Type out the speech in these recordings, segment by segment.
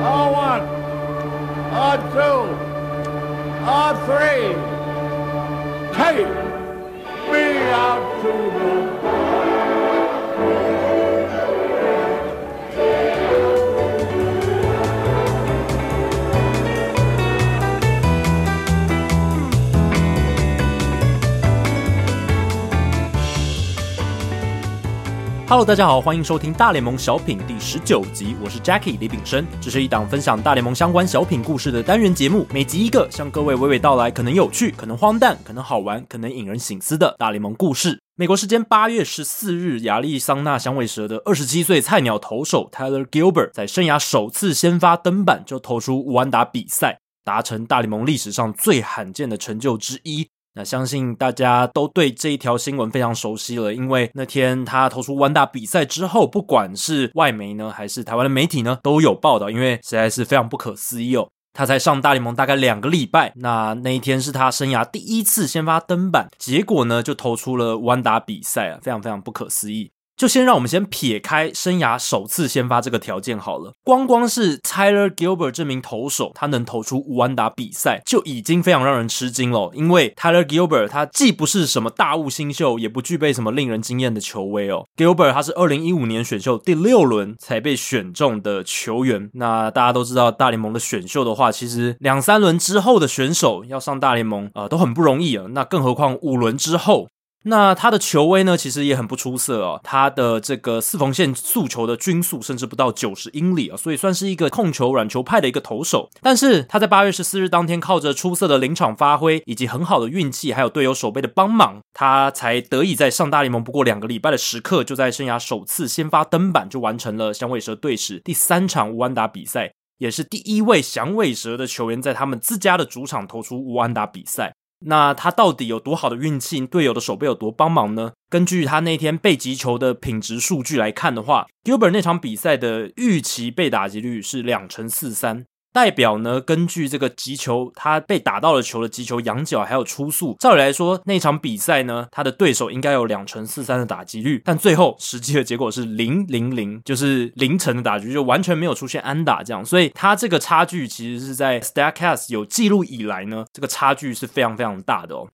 R1, R2, R3. Take me out to the Hello，大家好，欢迎收听大联盟小品第十九集，我是 Jackie 李炳生，这是一档分享大联盟相关小品故事的单元节目，每集一个，向各位娓娓道来可能有趣、可能荒诞、可能好玩、可能引人醒思的大联盟故事。美国时间八月十四日，亚利桑那响尾蛇的二十七岁菜鸟投手 Tyler Gilbert 在生涯首次先发登板就投出无安打比赛，达成大联盟历史上最罕见的成就之一。那相信大家都对这一条新闻非常熟悉了，因为那天他投出弯打比赛之后，不管是外媒呢，还是台湾的媒体呢，都有报道，因为实在是非常不可思议哦。他才上大联盟大概两个礼拜，那那一天是他生涯第一次先发登板，结果呢就投出了弯打比赛啊，非常非常不可思议。就先让我们先撇开生涯首次先发这个条件好了，光光是 Tyler Gilbert 这名投手，他能投出五安打比赛，就已经非常让人吃惊了。因为 Tyler Gilbert 他既不是什么大物新秀，也不具备什么令人惊艳的球威哦。Gilbert 他是二零一五年选秀第六轮才被选中的球员。那大家都知道，大联盟的选秀的话，其实两三轮之后的选手要上大联盟啊、都很不容易啊。那更何况五轮之后。那他的球威呢，其实也很不出色哦。他的这个四缝线速球的均速甚至不到九十英里啊，所以算是一个控球软球派的一个投手。但是他在八月十四日当天，靠着出色的临场发挥以及很好的运气，还有队友守备的帮忙，他才得以在上大联盟不过两个礼拜的时刻，就在生涯首次先发登板，就完成了响尾蛇队史第三场无安打比赛，也是第一位响尾蛇的球员在他们自家的主场投出无安打比赛。那他到底有多好的运气？队友的手背有多帮忙呢？根据他那天被击球的品质数据来看的话，Gilbert 那场比赛的预期被打击率是两成四三。代表呢，根据这个击球，他被打到了球的击球仰角还有初速，照理来说，那场比赛呢，他的对手应该有两成四三的打击率，但最后实际的结果是零零零，就是零成的打击，就完全没有出现安打这样，所以他这个差距其实是在 Statcast 有记录以来呢，这个差距是非常非常大的哦。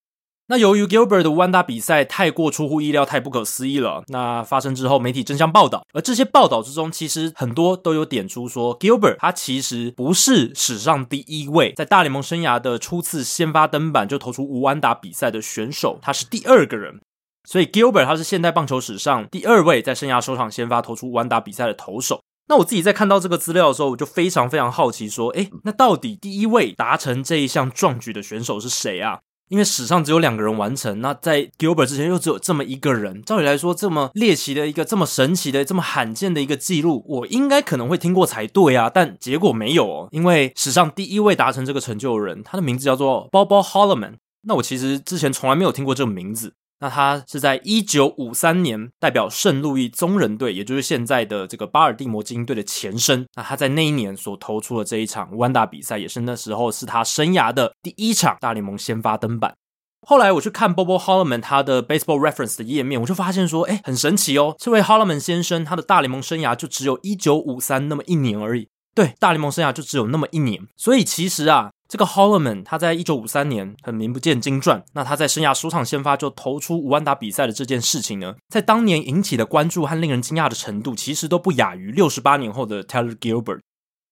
那由于 Gilbert 的无安打比赛太过出乎意料，太不可思议了。那发生之后，媒体争相报道，而这些报道之中，其实很多都有点出说，Gilbert 他其实不是史上第一位在大联盟生涯的初次先发登板就投出无安打比赛的选手，他是第二个人。所以 Gilbert 他是现代棒球史上第二位在生涯首场先发投出无安打比赛的投手。那我自己在看到这个资料的时候，我就非常非常好奇，说，诶，那到底第一位达成这一项壮举的选手是谁啊？因为史上只有两个人完成，那在 Gilbert 之前又只有这么一个人。照理来说，这么猎奇的一个、这么神奇的、这么罕见的一个记录，我应该可能会听过才对啊。但结果没有哦，因为史上第一位达成这个成就的人，他的名字叫做 Bobo Holloman。那我其实之前从来没有听过这个名字。那他是在一九五三年代表圣路易宗人队，也就是现在的这个巴尔的摩精英队的前身。那他在那一年所投出的这一场无安打比赛，也是那时候是他生涯的第一场大联盟先发登板。后来我去看 Bobo Holloman 他的 Baseball Reference 的页面，我就发现说，哎，很神奇哦，这位 Holloman 先生他的大联盟生涯就只有一九五三那么一年而已。对，大联盟生涯就只有那么一年，所以其实啊。这个 Holloman 他在一九五三年很名不见经传，那他在生涯首场先发就投出无安打比赛的这件事情呢，在当年引起的关注和令人惊讶的程度，其实都不亚于六十八年后的 Tyler Gilbert。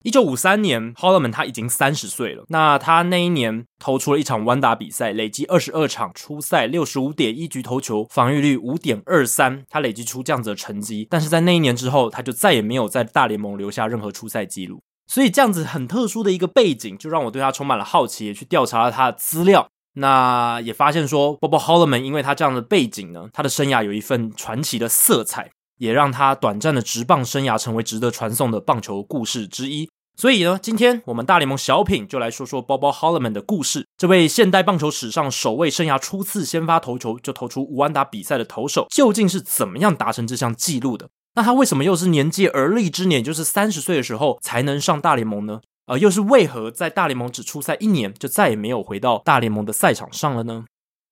一九五三年，Holloman 他已经三十岁了，那他那一年投出了一场无安打比赛，累积二十二场出赛六十五点一局投球，防御率五点二三，他累积出这样子的成绩。但是在那一年之后，他就再也没有在大联盟留下任何出赛记录。所以这样子很特殊的一个背景，就让我对他充满了好奇，也去调查了他的资料。那也发现说，Bobo Holloman 因为他这样的背景呢，他的生涯有一份传奇的色彩，也让他短暂的职棒生涯成为值得传颂的棒球故事之一。所以呢，今天我们大联盟小品就来说说 Bobo Holloman 的故事。这位现代棒球史上首位生涯初次先发投球就投出五安打比赛的投手，究竟是怎么样达成这项纪录的？那他为什么又是年届而立之年，就是三十岁的时候才能上大联盟呢？呃，又是为何在大联盟只出赛一年，就再也没有回到大联盟的赛场上了呢？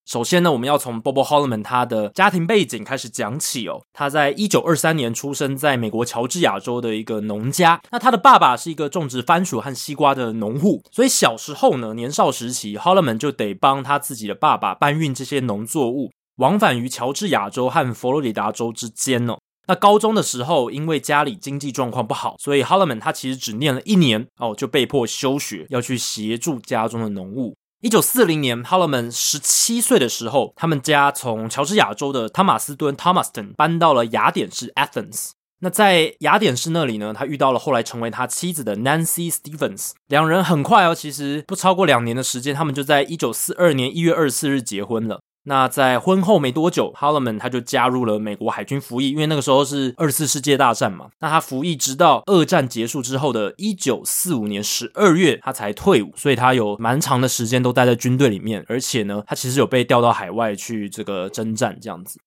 首先呢，我们要从 Bobo Holloman 他的家庭背景开始讲起哦。他在一九二三年出生在美国乔治亚州的一个农家。那他的爸爸是一个种植番薯和西瓜的农户，所以小时候呢，年少时期，Holloman 就得帮他自己的爸爸搬运这些农作物，往返于乔治亚州和佛罗里达州之间哦。那高中的时候，因为家里经济状况不好，所以 Holloman 他其实只念了一年哦，就被迫休学，要去协助家中的农务。一九四零年，Holloman 十七岁的时候，他们家从乔治亚州的汤马斯敦 （Thomaston） 搬到了雅典市 （Athens）。那在雅典市那里呢，他遇到了后来成为他妻子的 Nancy Stevens。两人很快哦，其实不超过两年的时间，他们就在一九四二年一月二十四日结婚了。那在婚后没多久，Holloman 他就加入了美国海军服役，因为那个时候是二次世界大战嘛。那他服役直到二战结束之后的一九四五年十二月，他才退伍，所以他有蛮长的时间都待在军队里面，而且呢，他其实有被调到海外去这个征战这样子。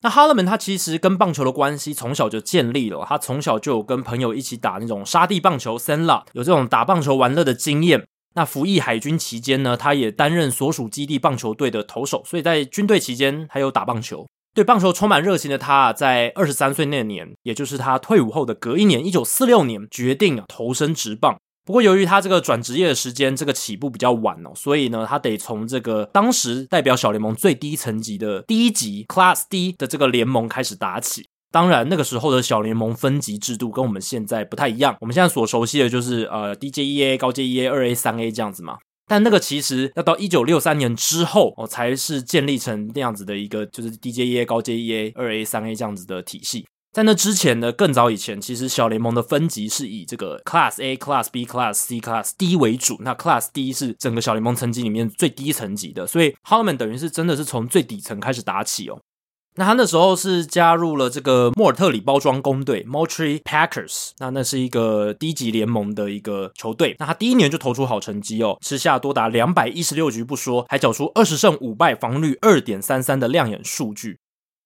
那 Holloman 他其实跟棒球的关系从小就建立了，他从小就有跟朋友一起打那种沙地棒球 s a n l a 有这种打棒球玩乐的经验。那服役海军期间呢，他也担任所属基地棒球队的投手，所以在军队期间还有打棒球。对棒球充满热情的他，啊在二十三岁那年，也就是他退伍后的隔一年，一九四六年，决定啊投身职棒。不过由于他这个转职业的时间这个起步比较晚哦，所以呢，他得从这个当时代表小联盟最低层级的第一级 Class D 的这个联盟开始打起。当然，那个时候的小联盟分级制度跟我们现在不太一样。我们现在所熟悉的就是呃低阶一 A、高阶一 A、二 A、三 A 这样子嘛。但那个其实要到一九六三年之后哦，才是建立成那样子的一个，就是低阶一 A、高阶一 A、二 A、三 A 这样子的体系。在那之前呢，更早以前，其实小联盟的分级是以这个 Class A、Class B、Class C、Class D 为主。那 Class D 是整个小联盟层级里面最低层级的，所以 Holman 等于是真的是从最底层开始打起哦。那他那时候是加入了这个莫尔特里包装工队 （Moultrie Packers），那那是一个低级联盟的一个球队。那他第一年就投出好成绩哦，吃下多达两百一十六局不说，还缴出二十胜五败、防率二点三三的亮眼数据。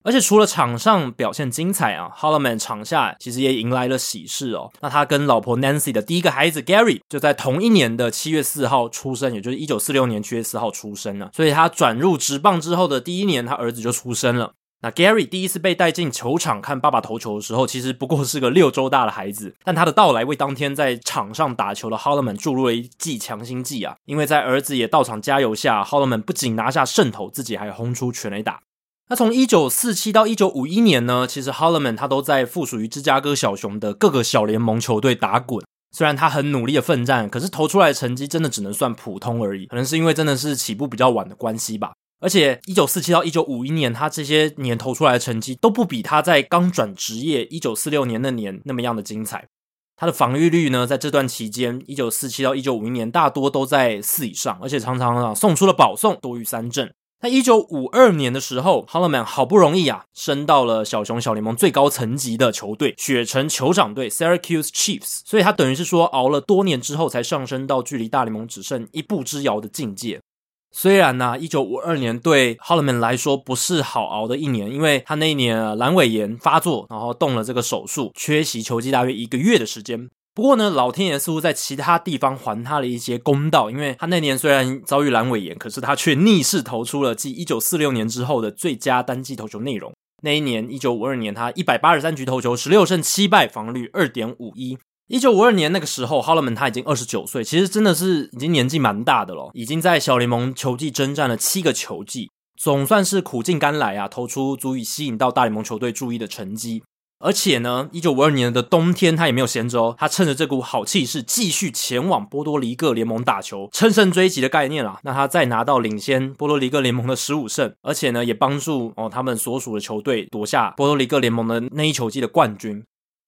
而且除了场上表现精彩啊 h o l l m a n 场下其实也迎来了喜事哦。那他跟老婆 Nancy 的第一个孩子 Gary 就在同一年的七月四号出生，也就是一九四六年七月四号出生了。所以他转入职棒之后的第一年，他儿子就出生了。那 Gary 第一次被带进球场看爸爸投球的时候，其实不过是个六周大的孩子，但他的到来为当天在场上打球的 Holloman 注入了一剂强心剂啊！因为在儿子也到场加油下，Holloman 不仅拿下胜投，自己还轰出全垒打。那从一九四七到一九五一年呢，其实 Holloman 他都在附属于芝加哥小熊的各个小联盟球队打滚。虽然他很努力的奋战，可是投出来的成绩真的只能算普通而已。可能是因为真的是起步比较晚的关系吧。而且，一九四七到一九五一年，他这些年投出来的成绩都不比他在刚转职业一九四六年那年那么样的精彩。他的防御率呢，在这段期间，一九四七到一九五一年，大多都在四以上，而且常常啊送出了保送多于三振。在一九五二年的时候，Holloman 好不容易啊升到了小熊小联盟最高层级的球队雪城酋长队 Syracuse Chiefs，所以他等于是说熬了多年之后才上升到距离大联盟只剩一步之遥的境界。虽然呢、啊，一九五二年对 Hollman 来说不是好熬的一年，因为他那一年啊阑尾炎发作，然后动了这个手术，缺席球季大约一个月的时间。不过呢，老天爷似乎在其他地方还他了一些公道，因为他那年虽然遭遇阑尾炎，可是他却逆势投出了继一九四六年之后的最佳单季投球内容。那一年，一九五二年，他一百八十三局投球，十六胜七败，防率二点五一。一九五二年那个时候哈勒门他已经二十九岁，其实真的是已经年纪蛮大的了，已经在小联盟球季征战了七个球季，总算是苦尽甘来啊，投出足以吸引到大联盟球队注意的成绩。而且呢，一九五二年的冬天他也没有闲着哦，他趁着这股好气势，继续前往波多黎各联盟打球，乘胜追击的概念啦。那他再拿到领先波多黎各联盟的十五胜，而且呢，也帮助哦他们所属的球队夺下波多黎各联盟的那一球季的冠军。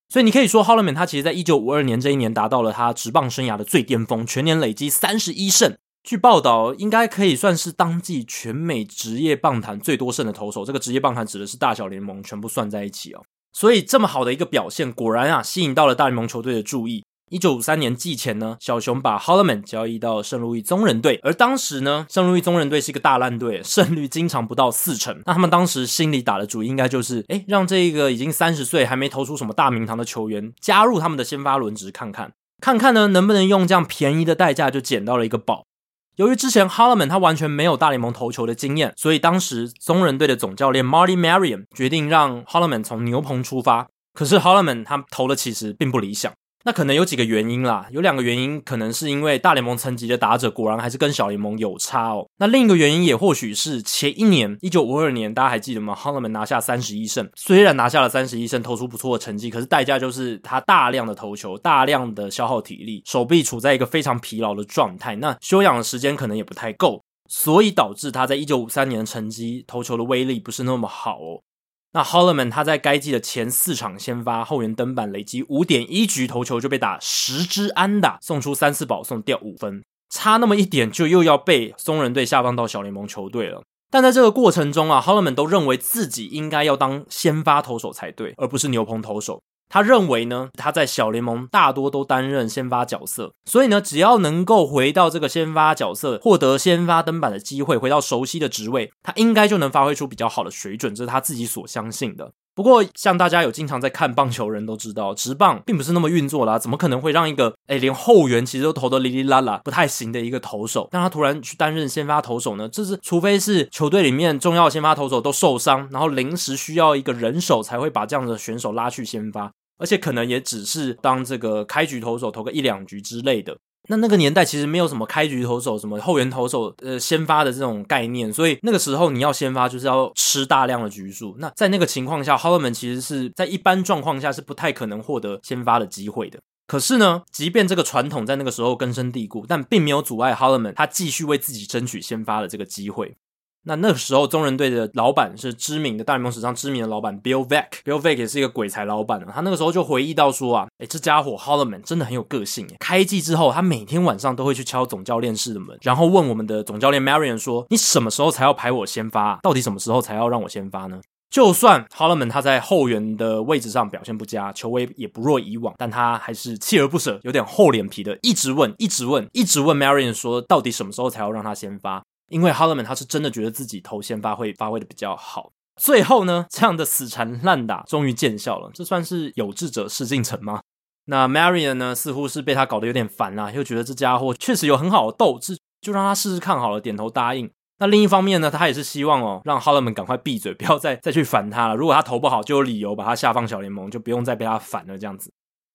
所以你可以说 h o l l m a n 他其实在一九五二年这一年达到了他职棒生涯的最巅峰，全年累积三十一胜。据报道，应该可以算是当季全美职业棒坛最多胜的投手。这个职业棒坛指的是大小联盟全部算在一起哦。所以这么好的一个表现，果然啊吸引到了大联盟球队的注意。一九五三年季前呢，小熊把 Holloman 交易到圣路易宗人队，而当时呢，圣路易宗人队是一个大烂队，胜率经常不到四成。那他们当时心里打的主意应该就是，诶，让这个已经三十岁还没投出什么大名堂的球员加入他们的先发轮值看看，看看呢能不能用这样便宜的代价就捡到了一个宝。由于之前 Holloman 他完全没有大联盟投球的经验，所以当时宗人队的总教练 Marty Marion 决定让 Holloman 从牛棚出发。可是 Holloman 他投的其实并不理想。那可能有几个原因啦，有两个原因，可能是因为大联盟层级的打者果然还是跟小联盟有差哦。那另一个原因也或许是前一年一九五二年，大家还记得吗 h o l l m a n 拿下三十一胜，虽然拿下了三十一胜，投出不错的成绩，可是代价就是他大量的投球，大量的消耗体力，手臂处在一个非常疲劳的状态，那休养的时间可能也不太够，所以导致他在一九五三年的成绩投球的威力不是那么好哦。那 Holloman 他在该季的前四场先发后援登板，累积五点一局投球就被打十支安打，送出三次保送，掉五分，差那么一点就又要被松人队下放到小联盟球队了。但在这个过程中啊，Holloman 都认为自己应该要当先发投手才对，而不是牛棚投手。他认为呢，他在小联盟大多都担任先发角色，所以呢，只要能够回到这个先发角色，获得先发登板的机会，回到熟悉的职位，他应该就能发挥出比较好的水准，这是他自己所相信的。不过，像大家有经常在看棒球人都知道，职棒并不是那么运作啦，怎么可能会让一个诶连后援其实都投得哩哩啦啦不太行的一个投手，让他突然去担任先发投手呢？这是除非是球队里面重要先发投手都受伤，然后临时需要一个人手，才会把这样的选手拉去先发。而且可能也只是当这个开局投手投个一两局之类的。那那个年代其实没有什么开局投手、什么后援投手呃先发的这种概念，所以那个时候你要先发就是要吃大量的局数。那在那个情况下，Holloman 其实是在一般状况下是不太可能获得先发的机会的。可是呢，即便这个传统在那个时候根深蒂固，但并没有阻碍 Holloman 他继续为自己争取先发的这个机会。那那个时候，中人队的老板是知名的大联盟史上知名的老板 Bill v e c k。Bill v e c k 也是一个鬼才老板啊。他那个时候就回忆到说啊，诶，这家伙 Holloman 真的很有个性。开季之后，他每天晚上都会去敲总教练室的门，然后问我们的总教练 Marion 说：“你什么时候才要排我先发？到底什么时候才要让我先发呢？”就算 Holloman 他在后援的位置上表现不佳，球威也不若以往，但他还是锲而不舍，有点厚脸皮的，一直问，一直问，一直问 Marion 说：“到底什么时候才要让他先发？”因为 Holloman 他是真的觉得自己投先发会发挥的比较好，最后呢，这样的死缠烂打终于见效了，这算是有志者事竟成吗？那 Marion 呢，似乎是被他搞得有点烦啦，又觉得这家伙确实有很好的斗志，就让他试试看好了，点头答应。那另一方面呢，他也是希望哦，让 Holloman 赶快闭嘴，不要再再去烦他了。如果他投不好，就有理由把他下放小联盟，就不用再被他烦了，这样子。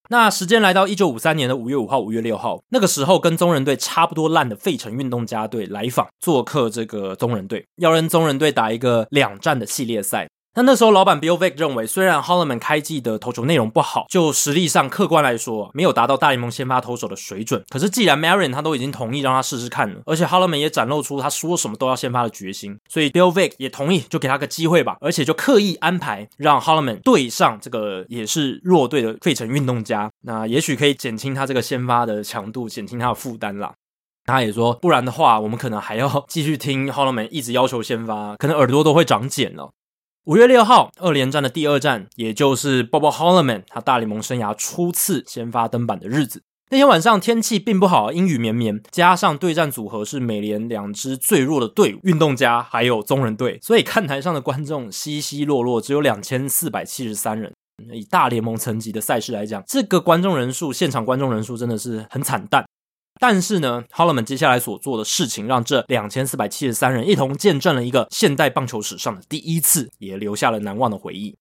那时间来到一九五三年的五月五号、五月六号，那个时候跟中人队差不多烂的费城运动家队来访，做客这个中人队，要跟中人队打一个两战的系列赛。那那时候，老板 Bill Veeck 认为，虽然 Holloman 开季的投球内容不好，就实力上客观来说，没有达到大联盟先发投手的水准。可是，既然 Marion 他都已经同意让他试试看了，而且 Holloman 也展露出他说什么都要先发的决心，所以 Bill Veeck 也同意，就给他个机会吧。而且就刻意安排让 Holloman 对上这个也是弱队的费城运动家，那也许可以减轻他这个先发的强度，减轻他的负担啦。他也说，不然的话，我们可能还要继续听 Holloman 一直要求先发，可能耳朵都会长茧了。五月六号，二连战的第二战，也就是 Bobo Holloman 他大联盟生涯初次先发登板的日子。那天晚上天气并不好，阴雨绵绵，加上对战组合是美联两支最弱的队伍——运动家还有中人队，所以看台上的观众稀稀落落，只有两千四百七十三人。以大联盟层级的赛事来讲，这个观众人数，现场观众人数真的是很惨淡。但是呢，Holloman 接下来所做的事情，让这两千四百七十三人一同见证了一个现代棒球史上的第一次，也留下了难忘的回忆。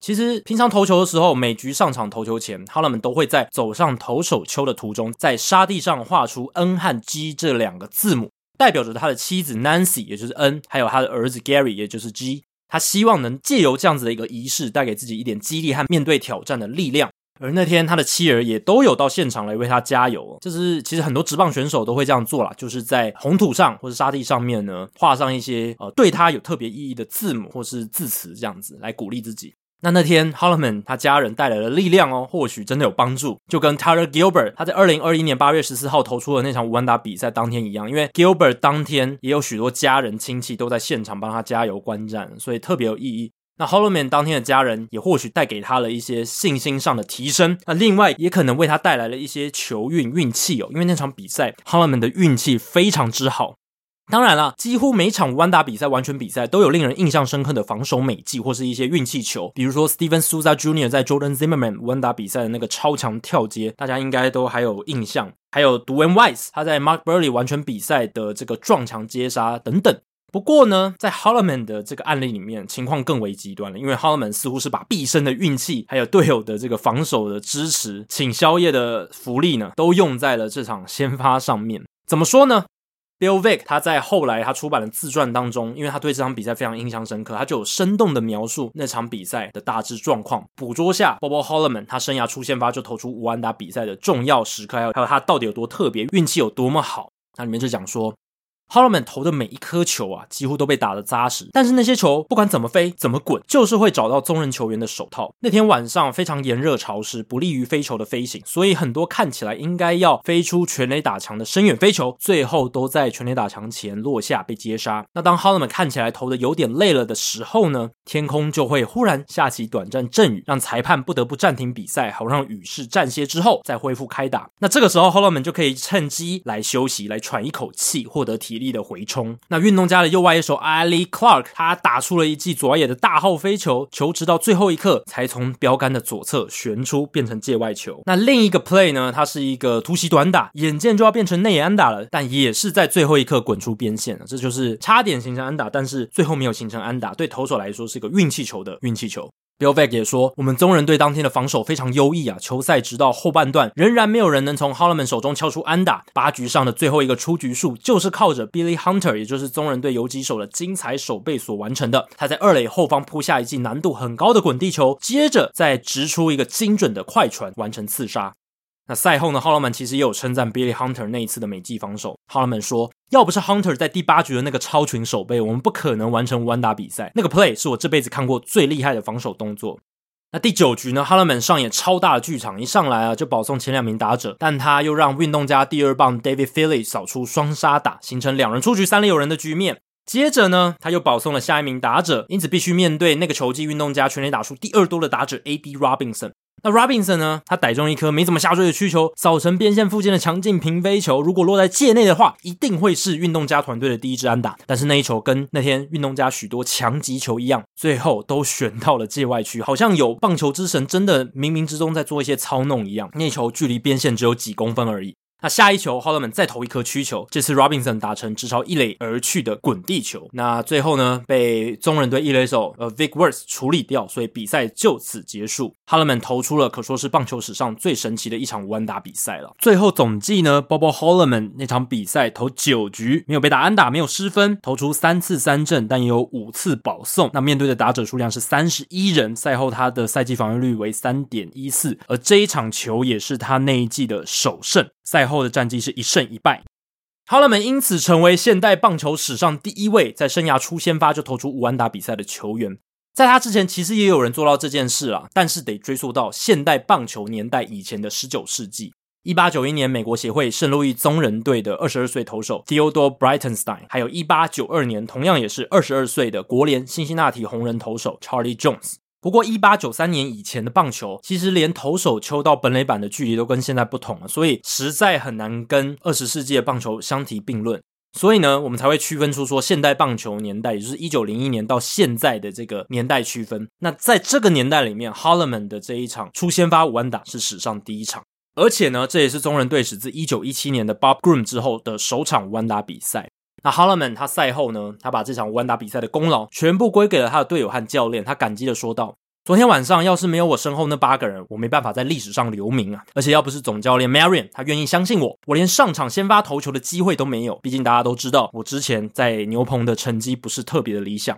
其实，平常投球的时候，每局上场投球前，Holloman 都会在走上投手丘的途中，在沙地上画出 N 和 G 这两个字母，代表着他的妻子 Nancy，也就是 N，还有他的儿子 Gary，也就是 G。他希望能借由这样子的一个仪式，带给自己一点激励和面对挑战的力量。而那天，他的妻儿也都有到现场来为他加油。这是其实很多职棒选手都会这样做啦，就是在红土上或者沙地上面呢，画上一些呃对他有特别意义的字母或是字词，这样子来鼓励自己。那那天，Holloman 他家人带来了力量哦，或许真的有帮助，就跟 Tyler Gilbert 他在二零二一年八月十四号投出的那场无安打比赛当天一样，因为 Gilbert 当天也有许多家人亲戚都在现场帮他加油观战，所以特别有意义。那 h o l o m a n 当天的家人也或许带给他了一些信心上的提升，那另外也可能为他带来了一些球运运气哦，因为那场比赛 h o l o m a n 的运气非常之好。当然了，几乎每场无安打比赛、完全比赛都有令人印象深刻的防守美技或是一些运气球，比如说 Steven Suza Jr. 在 Jordan Zimmermann 无安打比赛的那个超强跳接，大家应该都还有印象。还有 Dwayne Wise 他在 Mark Burley 完全比赛的这个撞墙接杀等等。不过呢，在 Holloman 的这个案例里面，情况更为极端了，因为 Holloman 似乎是把毕生的运气，还有队友的这个防守的支持、请宵夜的福利呢，都用在了这场先发上面。怎么说呢？Bill Vick 他在后来他出版的自传当中，因为他对这场比赛非常印象深刻，他就有生动的描述那场比赛的大致状况，捕捉下 Bobo Holloman 他生涯初先发就投出五安打比赛的重要时刻，还有还有他到底有多特别，运气有多么好。那里面就讲说。Holloman 投的每一颗球啊，几乎都被打得扎实。但是那些球不管怎么飞、怎么滚，就是会找到宗人球员的手套。那天晚上非常炎热潮湿，不利于飞球的飞行，所以很多看起来应该要飞出全垒打墙的深远飞球，最后都在全垒打墙前落下被接杀。那当 Holloman 看起来投的有点累了的时候呢，天空就会忽然下起短暂阵雨，让裁判不得不暂停比赛，好让雨势暂歇之后再恢复开打。那这个时候 Holloman 就可以趁机来休息，来喘一口气，获得体力的回冲，那运动家的右外野手 Ali Clark，他打出了一记左外野的大号飞球，球直到最后一刻才从标杆的左侧旋出，变成界外球。那另一个 play 呢？它是一个突袭短打，眼见就要变成内野安打了，但也是在最后一刻滚出边线了。这就是差点形成安打，但是最后没有形成安打，对投手来说是一个运气球的运气球。Bill Veeck 也说，我们宗人队当天的防守非常优异啊！球赛直到后半段，仍然没有人能从 Holloman 手中敲出安打。八局上的最后一个出局数，就是靠着 Billy Hunter，也就是宗人队游击手的精彩守备所完成的。他在二垒后方扑下一记难度很高的滚地球，接着再直出一个精准的快传，完成刺杀。那赛后呢，Holloman 其实也有称赞 Billy Hunter 那一次的美技防守。Holloman 说：“要不是 Hunter 在第八局的那个超群守备，我们不可能完成完打比赛。那个 play 是我这辈子看过最厉害的防守动作。”那第九局呢，Holloman 上演超大的剧场，一上来啊就保送前两名打者，但他又让运动家第二棒 David Phillips 扫出双杀打，形成两人出局三垒有人的局面。接着呢，他又保送了下一名打者，因此必须面对那个球技运动家全垒打数第二多的打者 A.B. Robinson。那 Robinson 呢？他逮中一颗没怎么下坠的曲球，扫成边线附近的强劲平飞球。如果落在界内的话，一定会是运动家团队的第一支安打。但是那一球跟那天运动家许多强击球一样，最后都选到了界外区，好像有棒球之神真的冥冥之中在做一些操弄一样。那球距离边线只有几公分而已。那下一球，Holloman 再投一颗曲球，这次 Robinson 打成直朝一垒而去的滚地球。那最后呢，被中人队一垒手呃 Vic Werth 处理掉，所以比赛就此结束。Holloman 投出了可说是棒球史上最神奇的一场无安打比赛了。最后总计呢，Bobo Holloman 那场比赛投九局，没有被打安打，没有失分，投出三次三振，但也有五次保送。那面对的打者数量是三十一人，赛后他的赛季防御率为三点一四，而这一场球也是他那一季的首胜。赛后的战绩是一胜一败 holoma 因此成为现代棒球史上第一位在生涯初先发就投出五安打比赛的球员。在他之前，其实也有人做到这件事啦，但是得追溯到现代棒球年代以前的十九世纪。一八九一年，美国协会圣路易宗人队的二十二岁投手 Theodore Breitenstein，还有一八九二年同样也是二十二岁的国联辛辛那提红人投手 Charlie Jones。不过，一八九三年以前的棒球，其实连投手丘到本垒板的距离都跟现在不同了，所以实在很难跟二十世纪的棒球相提并论。所以呢，我们才会区分出说现代棒球年代，也就是一九零一年到现在的这个年代区分。那在这个年代里面，Holloman 的这一场出先发五安打是史上第一场，而且呢，这也是中人队史自一九一七年的 Bob Groom 之后的首场五安打比赛。那 Holloman 他赛后呢，他把这场无安打比赛的功劳全部归给了他的队友和教练，他感激的说道：“昨天晚上要是没有我身后那八个人，我没办法在历史上留名啊！而且要不是总教练 Marion 他愿意相信我，我连上场先发投球的机会都没有。毕竟大家都知道，我之前在牛棚的成绩不是特别的理想。”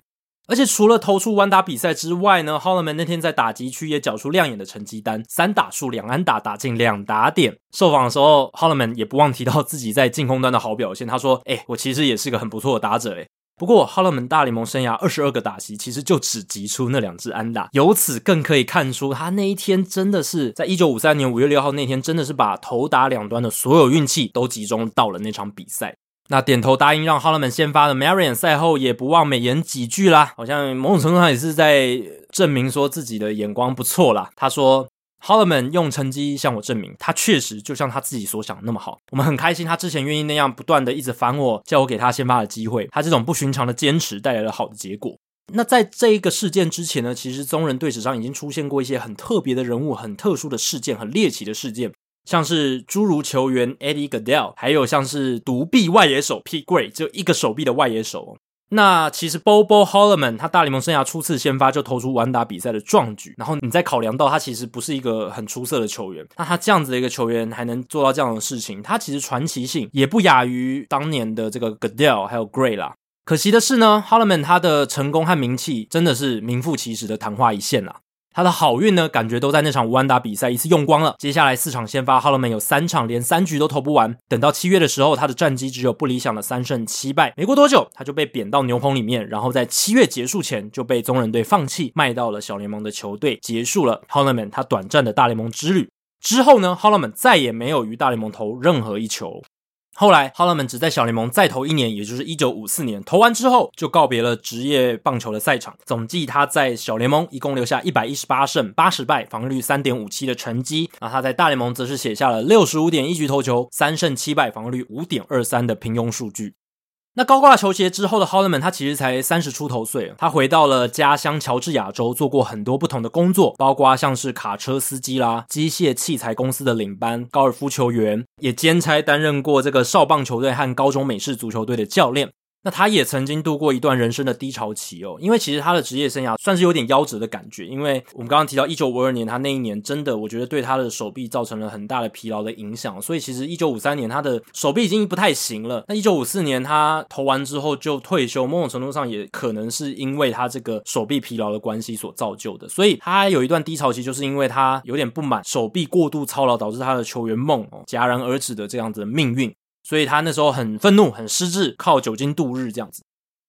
而且除了投出无安打比赛之外呢，Holloman 那天在打击区也缴出亮眼的成绩单，三打数两安打，打进两打点。受访的时候，Holloman 也不忘提到自己在进攻端的好表现。他说：“诶、欸，我其实也是个很不错的打者。”诶，不过 Holloman 大联盟生涯二十二个打席，其实就只击出那两支安打。由此更可以看出，他那一天真的是在一九五三年五月六号那天，真的是把投打两端的所有运气都集中到了那场比赛。那点头答应让 holoman 先发的 Marion 赛后也不忘美言几句啦，好像某种程度上也是在证明说自己的眼光不错啦。他说：“ Holloman 用成绩向我证明，他确实就像他自己所想那么好。我们很开心，他之前愿意那样不断的一直烦我，叫我给他先发的机会。他这种不寻常的坚持带来了好的结果。那在这一个事件之前呢，其实中人队史上已经出现过一些很特别的人物、很特殊的事件、很猎奇的事件，像是侏儒球员 Eddie Gaedel，还有像是独臂外野手 Pete Gray，只有一个手臂的外野手。那其实 Bobo Holloman 他大联盟生涯初次先发就投出完打比赛的壮举，然后你再考量到他其实不是一个很出色的球员，那他这样子的一个球员还能做到这样的事情，他其实传奇性也不亚于当年的这个 Gaedel 还有 Gray 啦。可惜的是呢，Holloman 他的成功和名气真的是名副其实的昙花一现啦。他的好运呢，感觉都在那场无安打比赛一次用光了。接下来四场先发，Holloman 有三场连三局都投不完。等到七月的时候，他的战绩只有不理想的三胜七败。没过多久，他就被贬到牛棚里面，然后在七月结束前就被宗人队放弃，卖到了小联盟的球队，结束了 Holloman 他短暂的大联盟之旅。之后呢，Holloman 再也没有于大联盟投任何一球。后来哈拉门只在小联盟再投一年，也就是一九五四年。投完之后，就告别了职业棒球的赛场。总计他在小联盟一共留下一百一十八胜八十败，防御率三点五七的成绩。那他在大联盟则是写下了六十五点一局投球，三胜七败，防御率五点二三的平庸数据。那高挂球鞋之后的 Holloman，他其实才三十出头岁。他回到了家乡乔治亚州，做过很多不同的工作，包括像是卡车司机啦、机械器材公司的领班、高尔夫球员，也兼差担任过这个少棒球队和高中美式足球队的教练。那他也曾经度过一段人生的低潮期哦，因为其实他的职业生涯算是有点夭折的感觉，因为我们刚刚提到一九五二年，他那一年真的我觉得对他的手臂造成了很大的疲劳的影响，所以其实一九五三年他的手臂已经不太行了。那一九五四年他投完之后就退休，某种程度上也可能是因为他这个手臂疲劳的关系所造就的，所以他有一段低潮期，就是因为他有点不满手臂过度操劳导致他的球员梦哦戛然而止的这样子的命运。所以他那时候很愤怒，很失智，靠酒精度日这样子。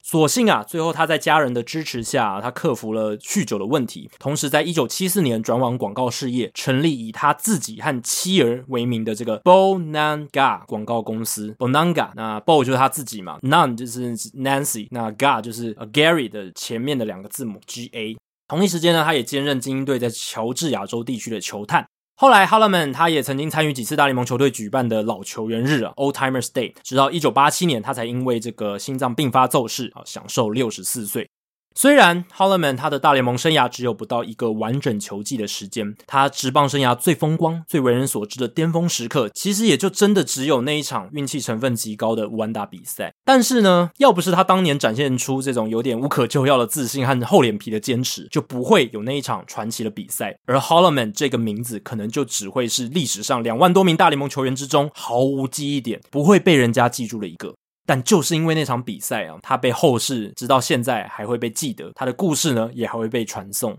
所幸啊，最后他在家人的支持下，他克服了酗酒的问题，同时在一九七四年转往广告事业，成立以他自己和妻儿为名的这个 Bonanga 广告公司。Bonanga，那 Bo 就是他自己嘛，Nan 就是 Nancy，那 Ga 就是 Gary 的前面的两个字母 G A。同一时间呢，他也兼任精英队在乔治亚州地区的球探。后来 h a l l m a n 他也曾经参与几次大联盟球队举办的老球员日啊 （Old Timers Day），直到一九八七年，他才因为这个心脏病发骤逝啊，享受六十四岁。虽然 Holloman 他的大联盟生涯只有不到一个完整球季的时间，他职棒生涯最风光、最为人所知的巅峰时刻，其实也就真的只有那一场运气成分极高的无安打比赛。但是呢，要不是他当年展现出这种有点无可救药的自信和厚脸皮的坚持，就不会有那一场传奇的比赛。而 Holloman 这个名字，可能就只会是历史上两万多名大联盟球员之中毫无记忆点、不会被人家记住的一个。但就是因为那场比赛啊，他被后世直到现在还会被记得，他的故事呢也还会被传颂。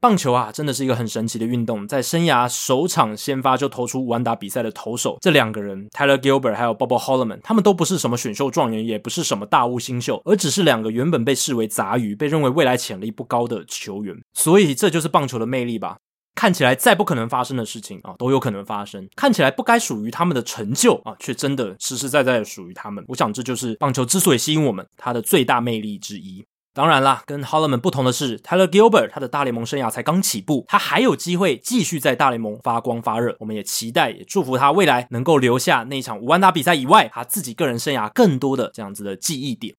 棒球啊，真的是一个很神奇的运动。在生涯首场先发就投出完打比赛的投手，这两个人，Tyler Gilbert 还有 Bobo Holloman，他们都不是什么选秀状元，也不是什么大物新秀，而只是两个原本被视为杂鱼、被认为未来潜力不高的球员。所以这就是棒球的魅力吧。看起来再不可能发生的事情啊，都有可能发生；看起来不该属于他们的成就啊，却真的实实在在的属于他们。我想这就是棒球之所以吸引我们，它的最大魅力之一。当然啦，跟 Holloman 不同的是，Tyler Gilbert 他的大联盟生涯才刚起步，他还有机会继续在大联盟发光发热。我们也期待，也祝福他未来能够留下那一场五万打比赛以外，他自己个人生涯更多的这样子的记忆点。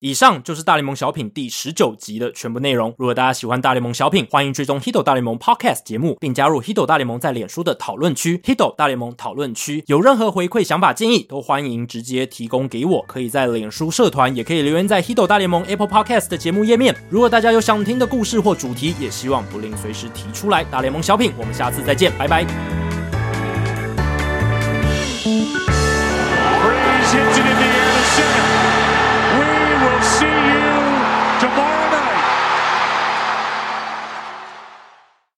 以上就是大联盟小品第十九集的全部内容。如果大家喜欢大联盟小品，欢迎追踪 Hito 大联盟 Podcast 节目，并加入 Hito 大联盟在脸书的讨论区 Hito 大联盟讨论区。有任何回馈、想法、建议，都欢迎直接提供给我。可以在脸书社团，也可以留言在 Hito 大联盟 Apple Podcast 的节目页面。如果大家有想听的故事或主题，也希望不吝随时提出来。大联盟小品，我们下次再见，拜拜。